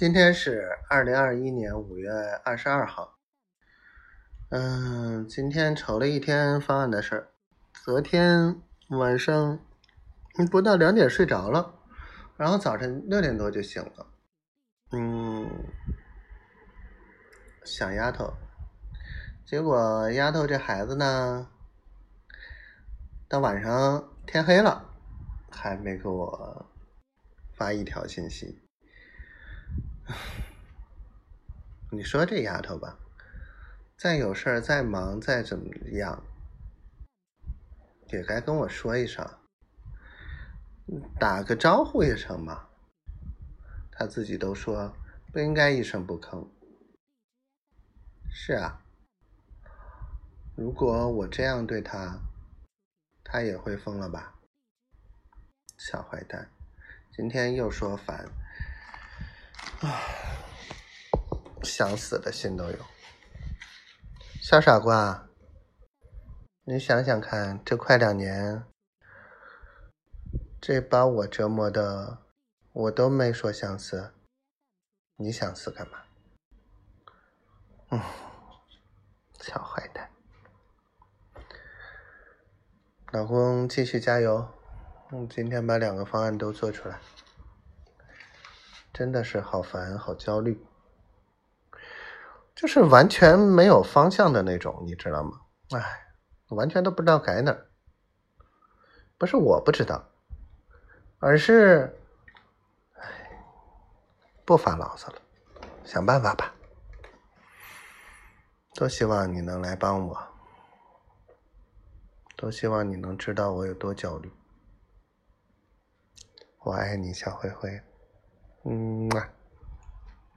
今天是二零二一年五月二十二号。嗯，今天愁了一天方案的事儿。昨天晚上不到两点睡着了，然后早晨六点多就醒了。嗯，想丫头，结果丫头这孩子呢，到晚上天黑了还没给我发一条信息。你说这丫头吧，再有事儿、再忙、再怎么样，也该跟我说一声，打个招呼也成嘛。她自己都说不应该一声不吭。是啊，如果我这样对她，她也会疯了吧？小坏蛋，今天又说烦。唉，想死的心都有。小傻瓜，你想想看，这快两年，这把我折磨的，我都没说想死，你想死干嘛？嗯，小坏蛋，老公继续加油，嗯，今天把两个方案都做出来。真的是好烦，好焦虑，就是完全没有方向的那种，你知道吗？哎，完全都不知道改哪儿。不是我不知道，而是，哎，不发牢骚了，想办法吧。多希望你能来帮我，多希望你能知道我有多焦虑。我爱你，小灰灰。嗯啊。